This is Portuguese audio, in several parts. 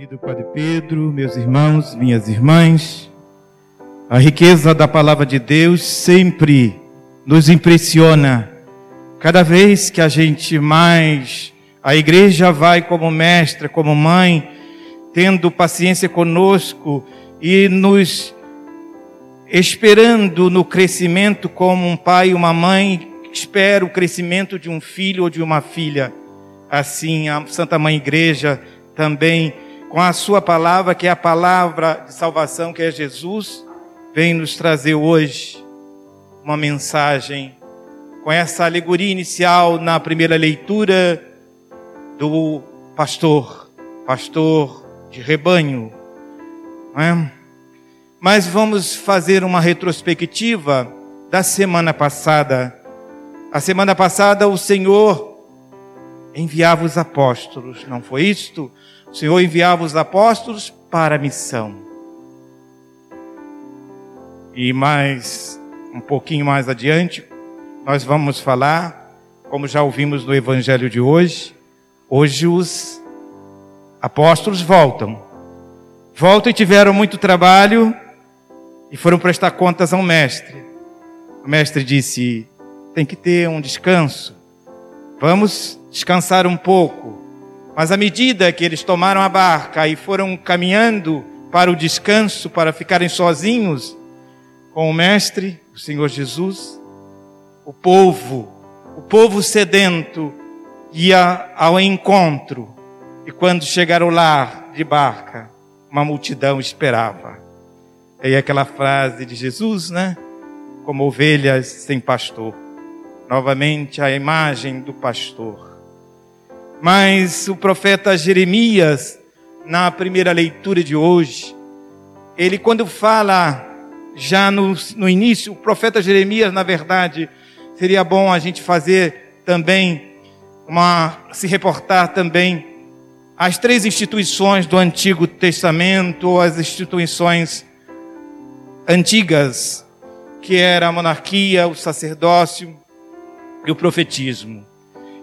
Querido Padre Pedro, meus irmãos, minhas irmãs, a riqueza da palavra de Deus sempre nos impressiona. Cada vez que a gente mais, a igreja vai como mestra, como mãe, tendo paciência conosco e nos esperando no crescimento como um pai e uma mãe espera o crescimento de um filho ou de uma filha. Assim, a Santa Mãe Igreja também com a sua palavra, que é a palavra de salvação, que é Jesus, vem nos trazer hoje uma mensagem com essa alegoria inicial na primeira leitura do pastor, pastor de rebanho. É? Mas vamos fazer uma retrospectiva da semana passada. A semana passada o Senhor enviava os apóstolos, não foi isto? O Senhor enviava os apóstolos para a missão. E mais, um pouquinho mais adiante, nós vamos falar, como já ouvimos no evangelho de hoje, hoje os apóstolos voltam. Voltam e tiveram muito trabalho e foram prestar contas ao mestre. O mestre disse: tem que ter um descanso. Vamos descansar um pouco. Mas à medida que eles tomaram a barca e foram caminhando para o descanso, para ficarem sozinhos com o Mestre, o Senhor Jesus, o povo, o povo sedento, ia ao encontro. E quando chegaram lá de barca, uma multidão esperava. E aquela frase de Jesus, né? Como ovelhas sem pastor. Novamente a imagem do pastor. Mas o profeta Jeremias, na primeira leitura de hoje, ele quando fala, já no, no início, o profeta Jeremias, na verdade, seria bom a gente fazer também uma, se reportar também às três instituições do Antigo Testamento, as instituições antigas, que era a monarquia, o sacerdócio e o profetismo.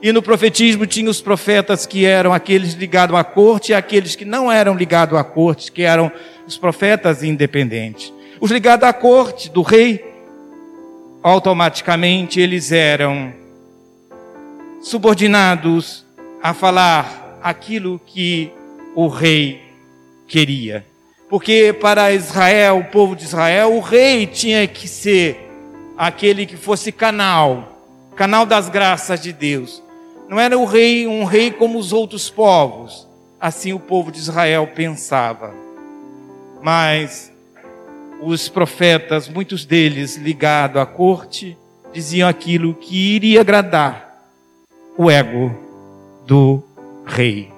E no profetismo tinha os profetas que eram aqueles ligados à corte e aqueles que não eram ligados à corte, que eram os profetas independentes. Os ligados à corte do rei, automaticamente eles eram subordinados a falar aquilo que o rei queria. Porque para Israel, o povo de Israel, o rei tinha que ser aquele que fosse canal, canal das graças de Deus não era o rei, um rei como os outros povos. Assim o povo de Israel pensava. Mas os profetas, muitos deles ligados à corte, diziam aquilo que iria agradar o ego do rei.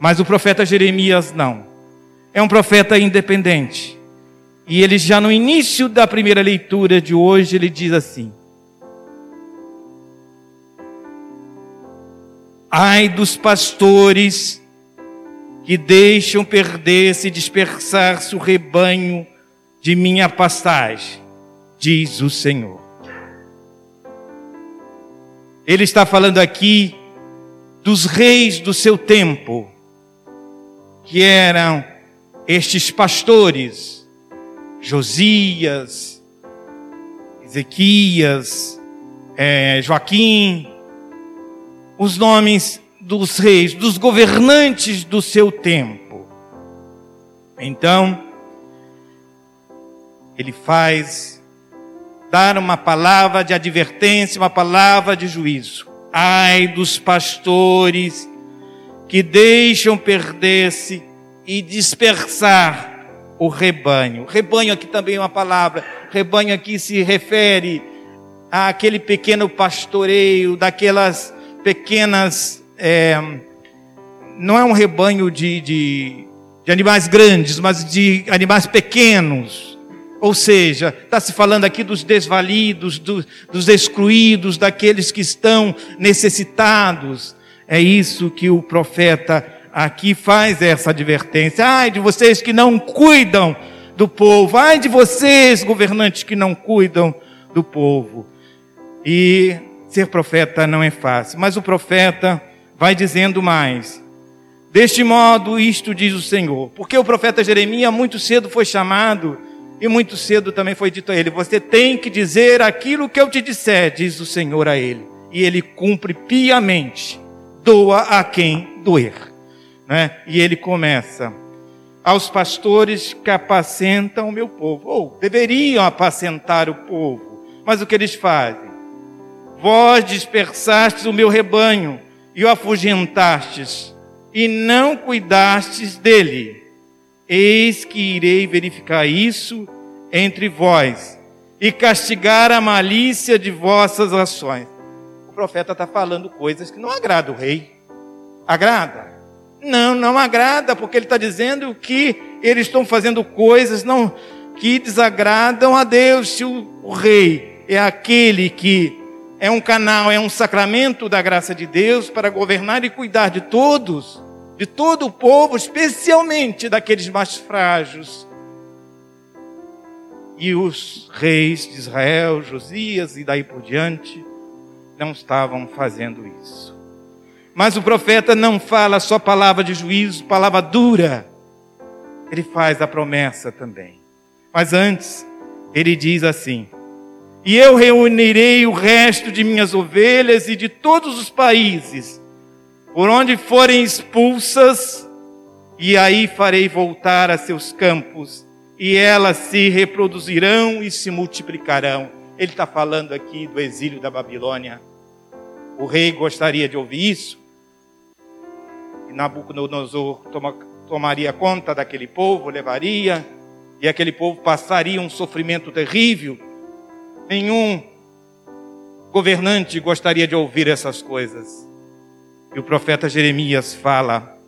Mas o profeta Jeremias não. É um profeta independente. E ele já no início da primeira leitura de hoje, ele diz assim: Ai dos pastores que deixam perder-se e dispersar-se o rebanho de minha pastagem, diz o Senhor. Ele está falando aqui dos reis do seu tempo, que eram estes pastores, Josias, Ezequias, é, Joaquim, os nomes dos reis, dos governantes do seu tempo. Então, ele faz dar uma palavra de advertência, uma palavra de juízo. Ai dos pastores que deixam perder-se e dispersar o rebanho. Rebanho aqui também é uma palavra. Rebanho aqui se refere àquele pequeno pastoreio, daquelas pequenas. É, não é um rebanho de, de, de animais grandes, mas de animais pequenos. Ou seja, está se falando aqui dos desvalidos, do, dos excluídos, daqueles que estão necessitados. É isso que o profeta aqui faz essa advertência. Ai de vocês que não cuidam do povo. Ai de vocês, governantes que não cuidam do povo. E Ser profeta não é fácil, mas o profeta vai dizendo mais. Deste modo, isto diz o Senhor. Porque o profeta Jeremias muito cedo foi chamado e muito cedo também foi dito a ele: Você tem que dizer aquilo que eu te disser, diz o Senhor a ele. E ele cumpre piamente, doa a quem doer. Né? E ele começa: Aos pastores que apacentam o meu povo, ou deveriam apacentar o povo, mas o que eles fazem? Vós dispersastes o meu rebanho e o afugentastes e não cuidastes dele. Eis que irei verificar isso entre vós e castigar a malícia de vossas ações. O profeta está falando coisas que não agradam o rei. Agrada? Não, não agrada, porque ele está dizendo que eles estão fazendo coisas não que desagradam a Deus. Se o, o rei é aquele que é um canal, é um sacramento da graça de Deus para governar e cuidar de todos, de todo o povo, especialmente daqueles mais frágeis. E os reis de Israel, Josias e daí por diante, não estavam fazendo isso. Mas o profeta não fala só palavra de juízo, palavra dura. Ele faz a promessa também. Mas antes, ele diz assim: e eu reunirei o resto de minhas ovelhas e de todos os países, por onde forem expulsas, e aí farei voltar a seus campos, e elas se reproduzirão e se multiplicarão. Ele está falando aqui do exílio da Babilônia. O rei gostaria de ouvir isso. E Nabucodonosor toma, tomaria conta daquele povo, levaria, e aquele povo passaria um sofrimento terrível Nenhum governante gostaria de ouvir essas coisas. E o profeta Jeremias fala,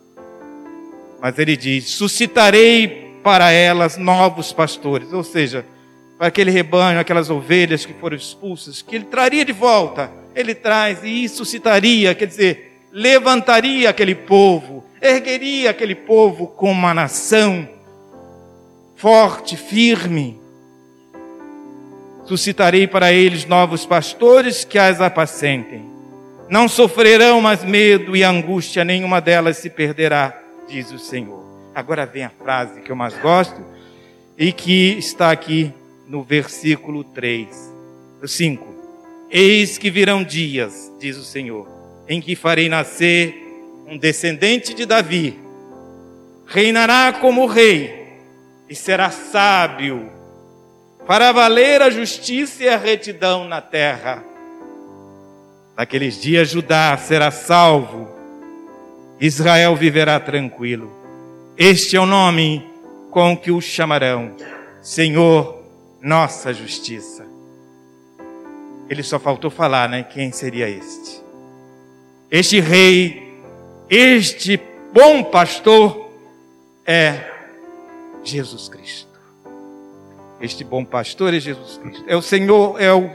mas ele diz: suscitarei para elas novos pastores, ou seja, para aquele rebanho, aquelas ovelhas que foram expulsas, que ele traria de volta, ele traz e suscitaria, quer dizer, levantaria aquele povo, ergueria aquele povo como uma nação forte, firme, suscitarei para eles novos pastores que as apacentem. Não sofrerão mais medo e angústia, nenhuma delas se perderá, diz o Senhor. Agora vem a frase que eu mais gosto e que está aqui no versículo 3, 5. Eis que virão dias, diz o Senhor, em que farei nascer um descendente de Davi, reinará como rei e será sábio para valer a justiça e a retidão na terra. Naqueles dias, Judá será salvo, Israel viverá tranquilo. Este é o nome com que o chamarão: Senhor, nossa justiça. Ele só faltou falar, né? Quem seria este? Este rei, este bom pastor é Jesus Cristo. Este bom pastor é Jesus Cristo. É o Senhor, é o,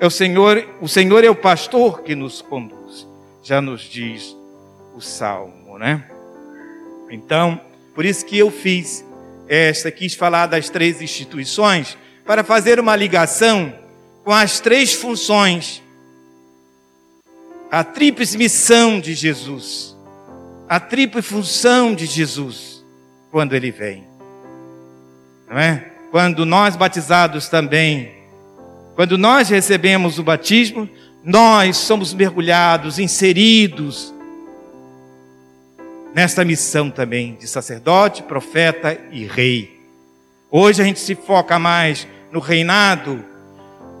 é o Senhor, o Senhor é o pastor que nos conduz. Já nos diz o salmo, né? Então, por isso que eu fiz esta, quis falar das três instituições para fazer uma ligação com as três funções, a tríplice missão de Jesus, a tríplice função de Jesus quando ele vem, não é? Quando nós batizados também, quando nós recebemos o batismo, nós somos mergulhados, inseridos nesta missão também de sacerdote, profeta e rei. Hoje a gente se foca mais no reinado,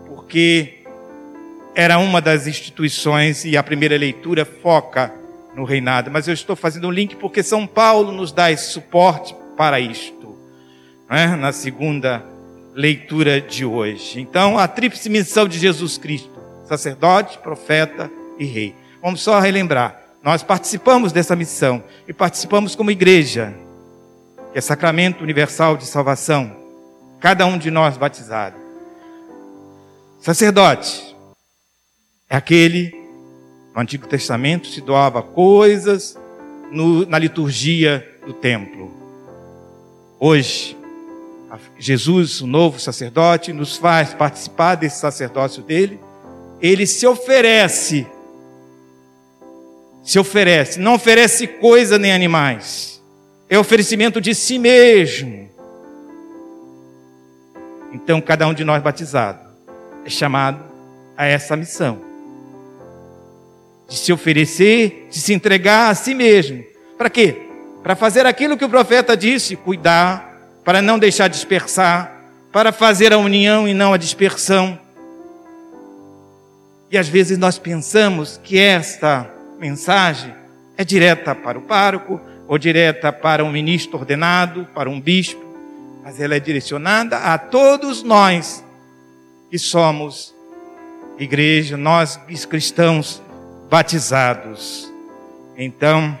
porque era uma das instituições e a primeira leitura foca no reinado. Mas eu estou fazendo um link porque São Paulo nos dá esse suporte para isto né, na segunda leitura de hoje. Então, a tríplice missão de Jesus Cristo: sacerdote, profeta e rei. Vamos só relembrar. Nós participamos dessa missão e participamos como igreja, que é sacramento universal de salvação, cada um de nós batizado. Sacerdote é aquele, no Antigo Testamento, se doava coisas no, na liturgia do templo. Hoje, Jesus, o novo sacerdote, nos faz participar desse sacerdócio dele. Ele se oferece se oferece, não oferece coisa nem animais, é oferecimento de si mesmo. Então, cada um de nós batizado é chamado a essa missão de se oferecer, de se entregar a si mesmo. Para quê? Para fazer aquilo que o profeta disse, cuidar, para não deixar dispersar, para fazer a união e não a dispersão. E às vezes nós pensamos que esta mensagem é direta para o pároco, ou direta para um ministro ordenado, para um bispo, mas ela é direcionada a todos nós que somos igreja, nós cristãos batizados. Então,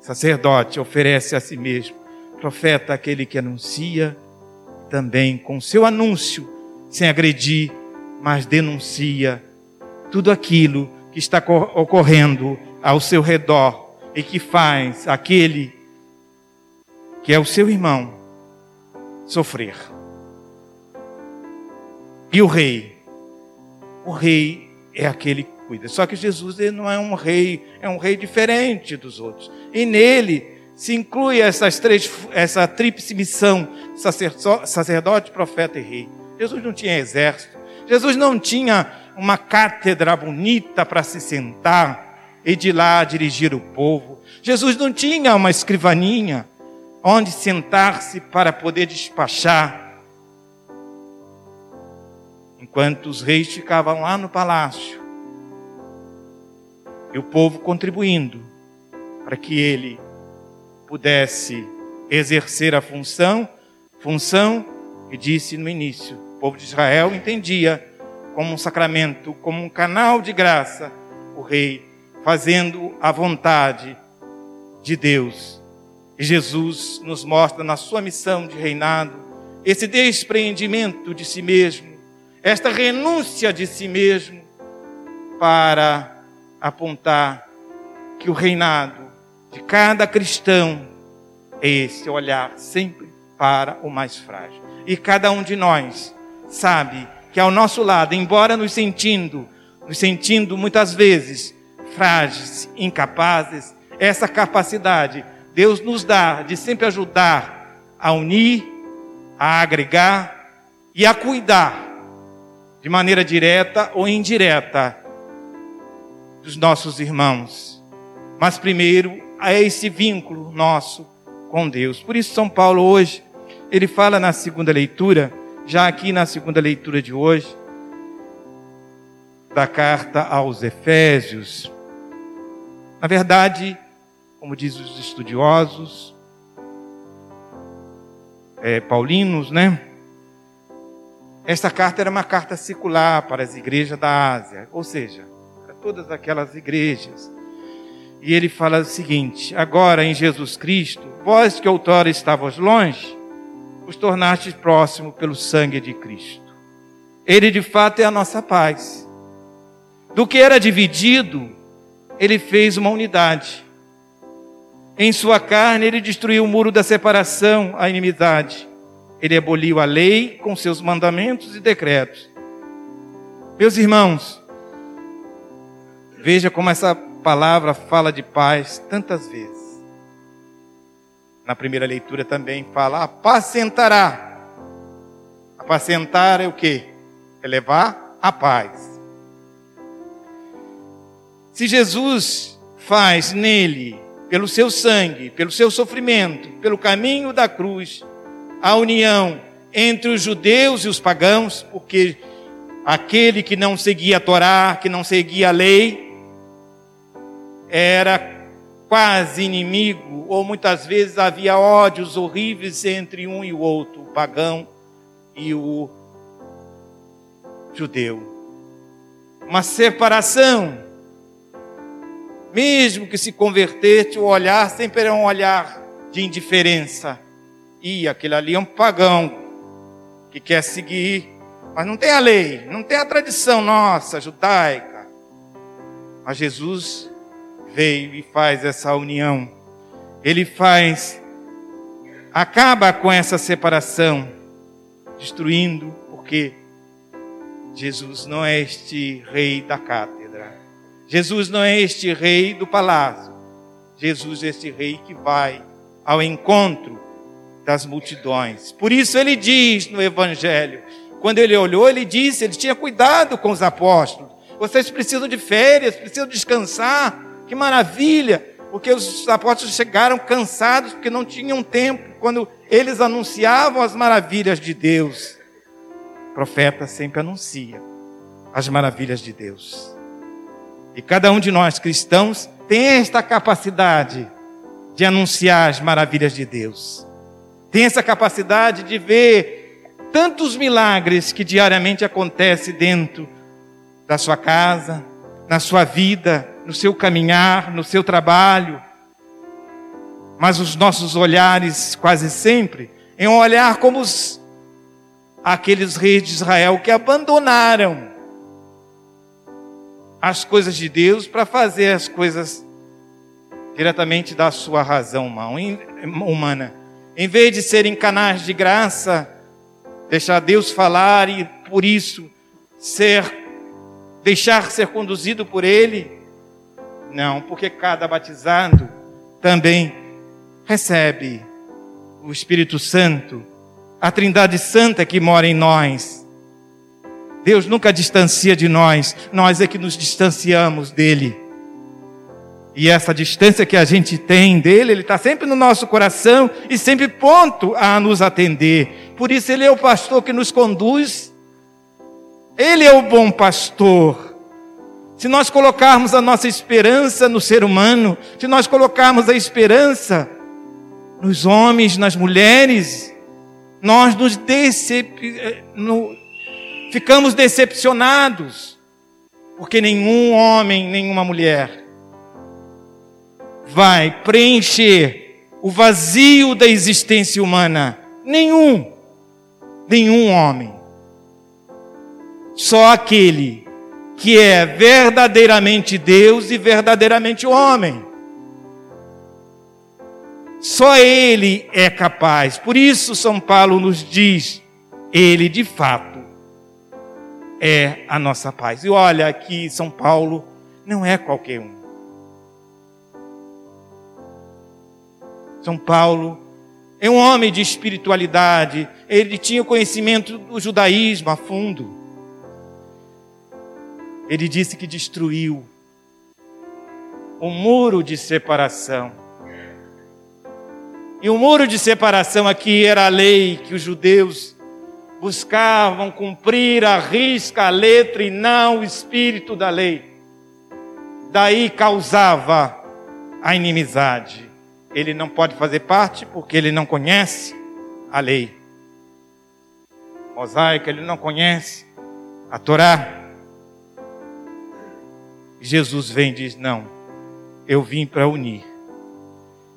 sacerdote oferece a si mesmo, profeta aquele que anuncia também com seu anúncio, sem agredir, mas denuncia tudo aquilo que está ocorrendo ao seu redor e que faz aquele que é o seu irmão sofrer. E o rei? O rei é aquele cuida. Só que Jesus ele não é um rei, é um rei diferente dos outros. E nele se inclui essas três, essa tríplice missão: sacerdote, profeta e rei. Jesus não tinha exército. Jesus não tinha uma cátedra bonita para se sentar e de lá dirigir o povo. Jesus não tinha uma escrivaninha onde sentar-se para poder despachar. Enquanto os reis ficavam lá no palácio, e o povo contribuindo para que ele pudesse exercer a função, função que disse no início, o povo de Israel entendia como um sacramento, como um canal de graça, o rei fazendo a vontade de Deus. E Jesus nos mostra na sua missão de reinado esse despreendimento de si mesmo, esta renúncia de si mesmo para apontar que o reinado de cada cristão é esse olhar sempre para o mais frágil. E cada um de nós sabe que ao nosso lado, embora nos sentindo, nos sentindo muitas vezes frágeis, incapazes, essa capacidade Deus nos dá de sempre ajudar a unir, a agregar e a cuidar de maneira direta ou indireta dos nossos irmãos. Mas primeiro é esse vínculo nosso com Deus. Por isso São Paulo hoje, ele fala na segunda leitura, já aqui na segunda leitura de hoje, da carta aos Efésios. Na verdade, como dizem os estudiosos, é, paulinos, né? Esta carta era uma carta circular para as igrejas da Ásia, ou seja, todas aquelas igrejas. E ele fala o seguinte: agora em Jesus Cristo, vós que outrora estavas longe, os tornastes próximo pelo sangue de Cristo. Ele de fato é a nossa paz. Do que era dividido, ele fez uma unidade. Em sua carne, ele destruiu o muro da separação, a inimizade. Ele aboliu a lei com seus mandamentos e decretos. Meus irmãos, Veja como essa palavra fala de paz tantas vezes. Na primeira leitura também fala apacentará. Apacentar é o que? É levar a paz. Se Jesus faz nele, pelo seu sangue, pelo seu sofrimento, pelo caminho da cruz, a união entre os judeus e os pagãos, porque aquele que não seguia a Torá, que não seguia a lei, era quase inimigo, ou muitas vezes havia ódios horríveis entre um e o outro, o pagão e o judeu. Uma separação. Mesmo que se convertesse, o olhar sempre era um olhar de indiferença. E aquele ali é um pagão que quer seguir, mas não tem a lei, não tem a tradição nossa judaica. Mas Jesus veio e faz essa união. Ele faz, acaba com essa separação, destruindo, porque Jesus não é este rei da cátedra. Jesus não é este rei do palácio. Jesus é este rei que vai ao encontro das multidões. Por isso ele diz no Evangelho, quando ele olhou, ele disse, ele tinha cuidado com os apóstolos. Vocês precisam de férias, precisam descansar. Que maravilha! Porque os apóstolos chegaram cansados porque não tinham tempo quando eles anunciavam as maravilhas de Deus. O profeta sempre anuncia as maravilhas de Deus. E cada um de nós cristãos tem esta capacidade de anunciar as maravilhas de Deus. Tem essa capacidade de ver tantos milagres que diariamente acontecem dentro da sua casa, na sua vida, no seu caminhar, no seu trabalho. Mas os nossos olhares, quase sempre, é um olhar como os, aqueles reis de Israel que abandonaram as coisas de Deus para fazer as coisas diretamente da sua razão humana. Em vez de serem canais de graça, deixar Deus falar e por isso ser deixar ser conduzido por ele? Não, porque cada batizado também recebe o Espírito Santo, a Trindade Santa que mora em nós. Deus nunca distancia de nós, nós é que nos distanciamos dele. E essa distância que a gente tem dele, ele está sempre no nosso coração e sempre pronto a nos atender. Por isso, ele é o pastor que nos conduz. Ele é o bom pastor. Se nós colocarmos a nossa esperança no ser humano, se nós colocarmos a esperança nos homens, nas mulheres, nós nos decep... Eh, no ficamos decepcionados, porque nenhum homem, nenhuma mulher vai preencher o vazio da existência humana. Nenhum, nenhum homem. Só aquele que é verdadeiramente Deus e verdadeiramente homem. Só Ele é capaz. Por isso, São Paulo nos diz: Ele de fato é a nossa paz. E olha, aqui São Paulo não é qualquer um. São Paulo é um homem de espiritualidade, ele tinha conhecimento do judaísmo a fundo. Ele disse que destruiu o muro de separação. E o muro de separação aqui era a lei que os judeus buscavam cumprir a risca, a letra e não o espírito da lei. Daí causava a inimizade. Ele não pode fazer parte porque ele não conhece a lei mosaica, ele não conhece a Torá. Jesus vem e diz: Não, eu vim para unir.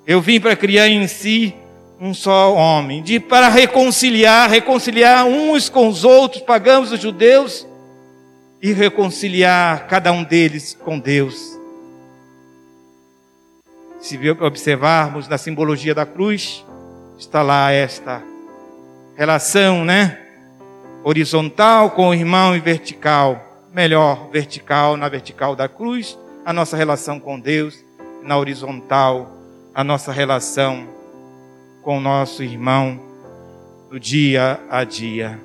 Eu vim para criar em si um só homem, de para reconciliar, reconciliar uns com os outros, pagamos os judeus e reconciliar cada um deles com Deus. Se observarmos na simbologia da cruz, está lá esta relação, né? Horizontal com o irmão e vertical. Melhor, vertical, na vertical da cruz, a nossa relação com Deus, na horizontal, a nossa relação com o nosso irmão do dia a dia.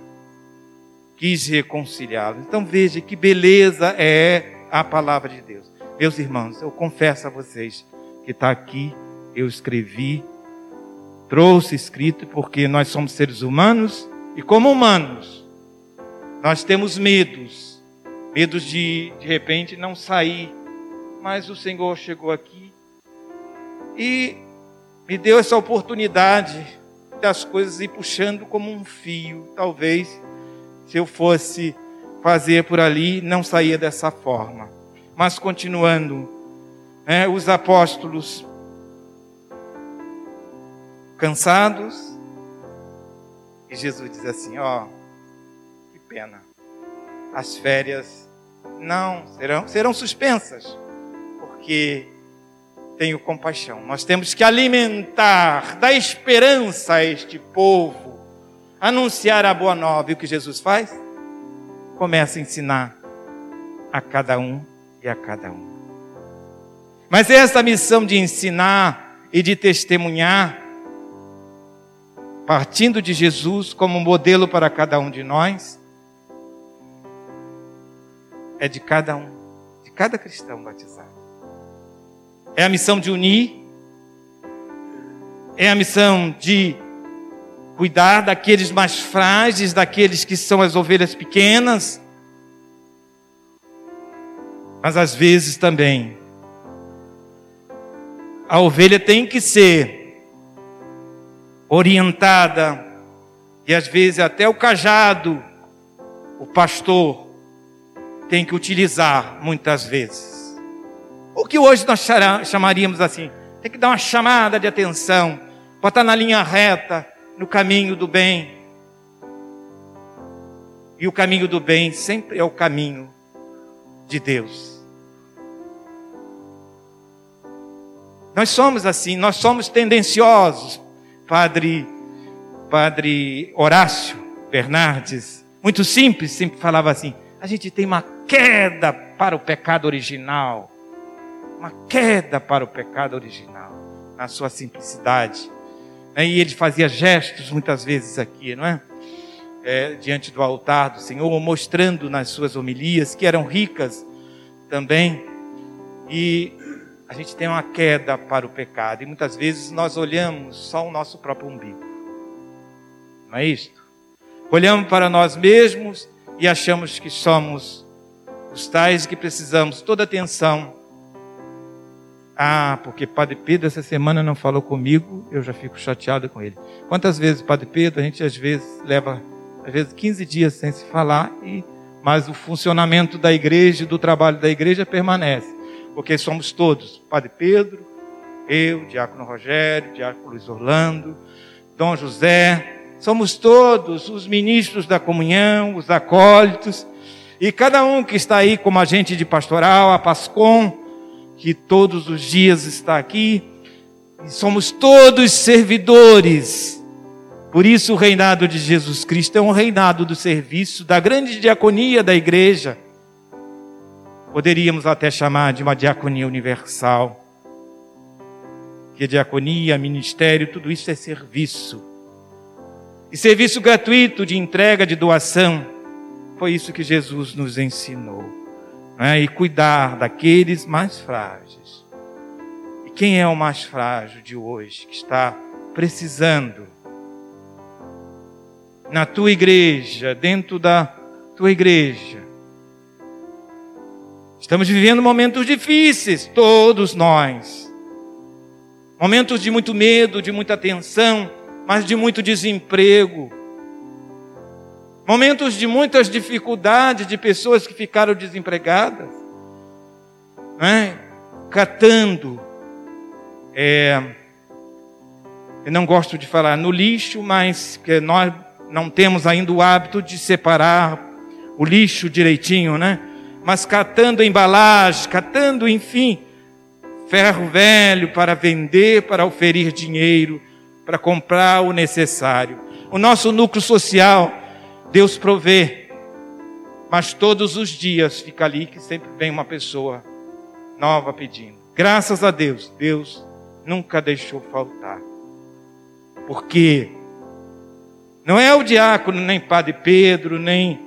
Quis reconciliá-lo. Então veja que beleza é a palavra de Deus. Meus irmãos, eu confesso a vocês que está aqui, eu escrevi, trouxe escrito, porque nós somos seres humanos e, como humanos, nós temos medos medos de, de repente, não sair. Mas o Senhor chegou aqui e me deu essa oportunidade das coisas ir puxando como um fio. Talvez, se eu fosse fazer por ali, não saía dessa forma. Mas continuando, né, os apóstolos cansados, e Jesus diz assim: ó, oh, que pena, as férias não serão serão suspensas, porque tenho compaixão. Nós temos que alimentar, dar esperança a este povo, anunciar a boa nova. E o que Jesus faz? Começa a ensinar a cada um e a cada um. Mas essa missão de ensinar e de testemunhar, partindo de Jesus como modelo para cada um de nós, é de cada um, de cada cristão batizado. É a missão de unir, é a missão de cuidar daqueles mais frágeis, daqueles que são as ovelhas pequenas, mas às vezes também a ovelha tem que ser orientada e às vezes até o cajado, o pastor tem que utilizar muitas vezes. O que hoje nós chamaríamos assim, tem que dar uma chamada de atenção, botar na linha reta, no caminho do bem. E o caminho do bem sempre é o caminho de Deus. Nós somos assim, nós somos tendenciosos. Padre, Padre Horácio Bernardes, muito simples, sempre falava assim: a gente tem uma queda para o pecado original. Uma queda para o pecado original, na sua simplicidade. Né? E ele fazia gestos muitas vezes aqui, não é? é? Diante do altar do Senhor, mostrando nas suas homilias, que eram ricas também. E a gente tem uma queda para o pecado e muitas vezes nós olhamos só o nosso próprio umbigo. Não é isto? Olhamos para nós mesmos e achamos que somos os tais que precisamos toda atenção. Ah, porque Padre Pedro essa semana não falou comigo, eu já fico chateado com ele. Quantas vezes, Padre Pedro, a gente às vezes leva, às vezes 15 dias sem se falar, e, mas o funcionamento da igreja, do trabalho da igreja permanece porque somos todos, Padre Pedro, eu, Diácono Rogério, Diácono Luiz Orlando, Dom José, somos todos os ministros da comunhão, os acólitos, e cada um que está aí como agente de pastoral, a Pascom, que todos os dias está aqui, somos todos servidores. Por isso o reinado de Jesus Cristo é um reinado do serviço, da grande diaconia da igreja Poderíamos até chamar de uma diaconia universal. Que diaconia, ministério, tudo isso é serviço. E serviço gratuito de entrega, de doação. Foi isso que Jesus nos ensinou. Né? E cuidar daqueles mais frágeis. E quem é o mais frágil de hoje, que está precisando? Na tua igreja, dentro da tua igreja, Estamos vivendo momentos difíceis, todos nós. Momentos de muito medo, de muita tensão, mas de muito desemprego. Momentos de muitas dificuldades, de pessoas que ficaram desempregadas. Né? Catando. É, eu não gosto de falar no lixo, mas que nós não temos ainda o hábito de separar o lixo direitinho, né? mas catando embalagem, catando, enfim, ferro velho para vender, para oferir dinheiro, para comprar o necessário. O nosso núcleo social, Deus provê, mas todos os dias fica ali que sempre vem uma pessoa nova pedindo. Graças a Deus, Deus nunca deixou faltar. Porque não é o diácono, nem Padre Pedro, nem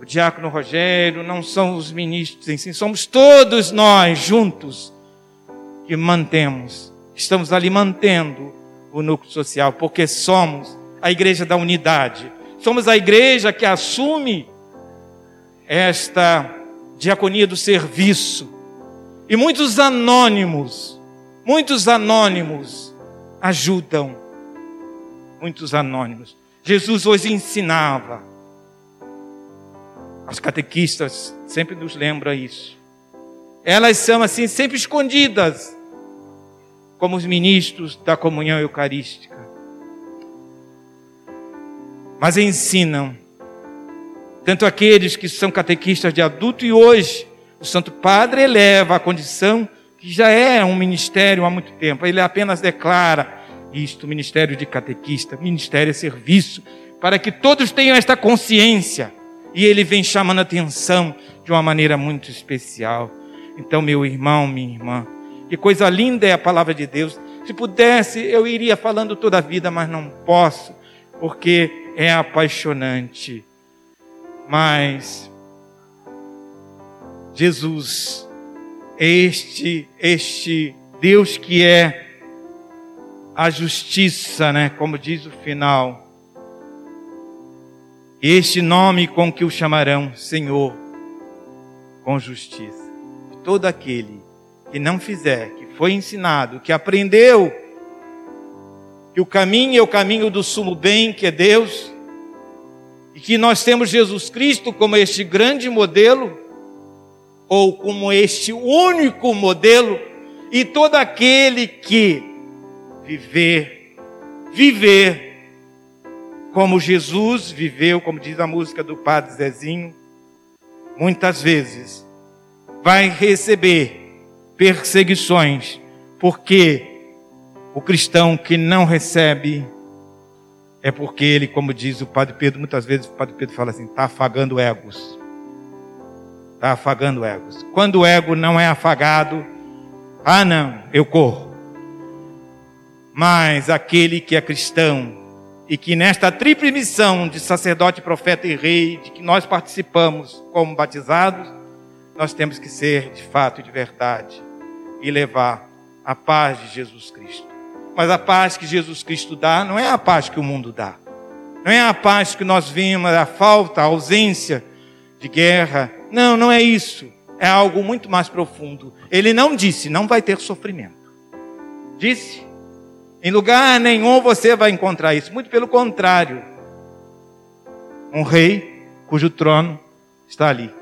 o diácono Rogério, não são os ministros em si, somos todos nós juntos que mantemos, estamos ali mantendo o núcleo social, porque somos a igreja da unidade, somos a igreja que assume esta diaconia do serviço. E muitos anônimos, muitos anônimos ajudam, muitos anônimos. Jesus hoje ensinava as catequistas sempre nos lembram isso. Elas são assim sempre escondidas, como os ministros da comunhão eucarística. Mas ensinam tanto aqueles que são catequistas de adulto e hoje o Santo Padre eleva a condição que já é um ministério há muito tempo. Ele apenas declara isto, ministério de catequista, ministério é serviço, para que todos tenham esta consciência e ele vem chamando a atenção de uma maneira muito especial. Então, meu irmão, minha irmã, que coisa linda é a palavra de Deus. Se pudesse, eu iria falando toda a vida, mas não posso, porque é apaixonante. Mas Jesus, este, este Deus que é a justiça, né? Como diz o final. Este nome com que o chamarão Senhor, com justiça. Todo aquele que não fizer, que foi ensinado, que aprendeu que o caminho é o caminho do sumo bem, que é Deus, e que nós temos Jesus Cristo como este grande modelo, ou como este único modelo, e todo aquele que viver, viver como Jesus viveu, como diz a música do Padre Zezinho, muitas vezes vai receber perseguições, porque o cristão que não recebe é porque ele, como diz o Padre Pedro, muitas vezes o Padre Pedro fala assim, está afagando egos. Está afagando egos. Quando o ego não é afagado, ah não, eu corro. Mas aquele que é cristão e que nesta tripla missão de sacerdote, profeta e rei, de que nós participamos como batizados, nós temos que ser de fato e de verdade e levar a paz de Jesus Cristo. Mas a paz que Jesus Cristo dá não é a paz que o mundo dá. Não é a paz que nós vimos, a falta, a ausência de guerra. Não, não é isso. É algo muito mais profundo. Ele não disse, não vai ter sofrimento. Disse, em lugar nenhum você vai encontrar isso. Muito pelo contrário. Um rei cujo trono está ali.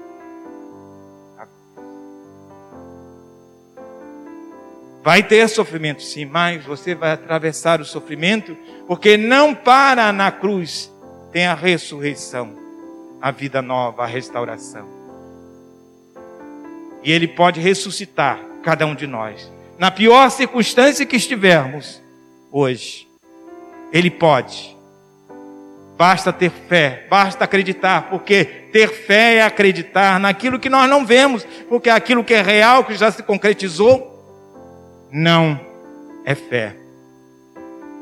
Vai ter sofrimento, sim, mas você vai atravessar o sofrimento, porque não para na cruz, tem a ressurreição, a vida nova, a restauração. E Ele pode ressuscitar cada um de nós. Na pior circunstância que estivermos hoje, Ele pode. Basta ter fé, basta acreditar, porque ter fé é acreditar naquilo que nós não vemos, porque aquilo que é real, que já se concretizou, não é fé.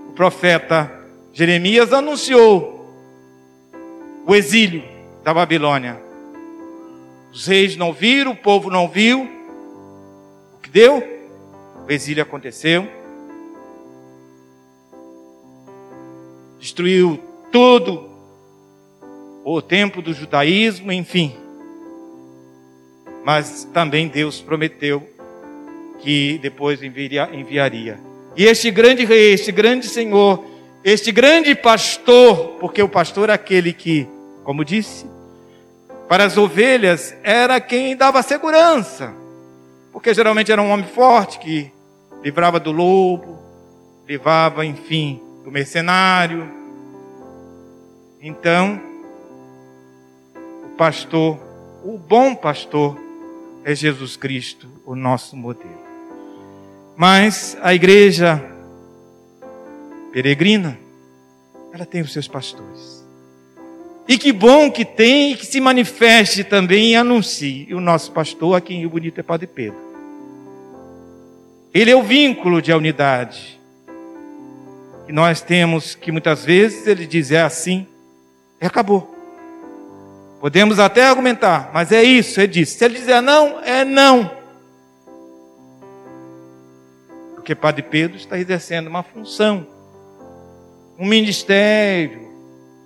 O profeta Jeremias anunciou o exílio da Babilônia. Os reis não viram, o povo não viu. O que deu? O exílio aconteceu. Destruiu tudo. O templo do judaísmo, enfim. Mas também Deus prometeu que depois enviaria. E este grande rei, este grande senhor, este grande pastor, porque o pastor é aquele que, como disse, para as ovelhas era quem dava segurança, porque geralmente era um homem forte que livrava do lobo, livrava, enfim, do mercenário. Então, o pastor, o bom pastor, é Jesus Cristo, o nosso modelo. Mas a igreja peregrina, ela tem os seus pastores. E que bom que tem e que se manifeste também e anuncie. O nosso pastor aqui em Rio Bonito é Padre Pedro. Ele é o vínculo de unidade. E nós temos que muitas vezes ele diz é assim, e acabou. Podemos até argumentar, mas é isso, é disso. Se ele dizer não, é não. Porque Padre Pedro está exercendo uma função, um ministério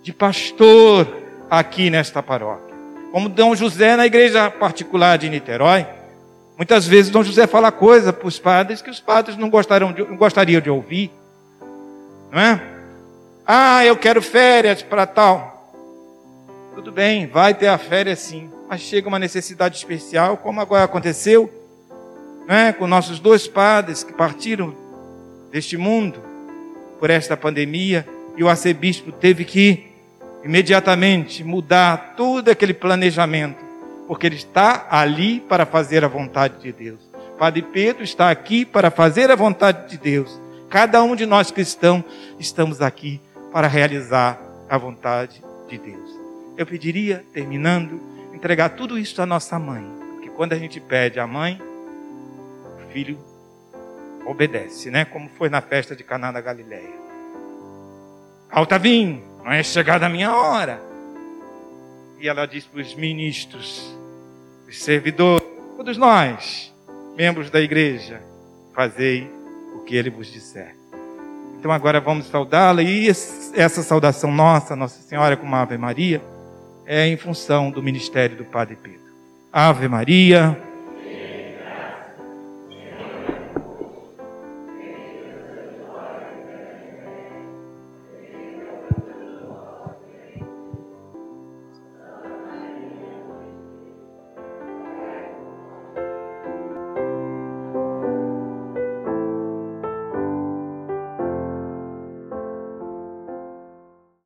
de pastor aqui nesta paróquia. Como Dom José na igreja particular de Niterói, muitas vezes Dom José fala coisa para os padres que os padres não, gostariam de, não gostariam de ouvir. Não é? Ah, eu quero férias para tal. Tudo bem, vai ter a férias sim. Mas chega uma necessidade especial, como agora aconteceu né, com nossos dois padres que partiram deste mundo por esta pandemia, e o arcebispo teve que imediatamente mudar todo aquele planejamento, porque ele está ali para fazer a vontade de Deus. Padre Pedro está aqui para fazer a vontade de Deus. Cada um de nós cristãos estamos aqui para realizar a vontade de Deus. Eu pediria, terminando, entregar tudo isso à nossa mãe, porque quando a gente pede à mãe, filho obedece, né? Como foi na festa de Caná da Galileia. Alta vim, não é chegada a minha hora. E ela diz para os ministros, os servidores, todos nós, membros da igreja, fazei o que ele vos disser. Então agora vamos saudá-la e essa saudação nossa, Nossa Senhora com uma Ave Maria, é em função do ministério do Padre Pedro. Ave Maria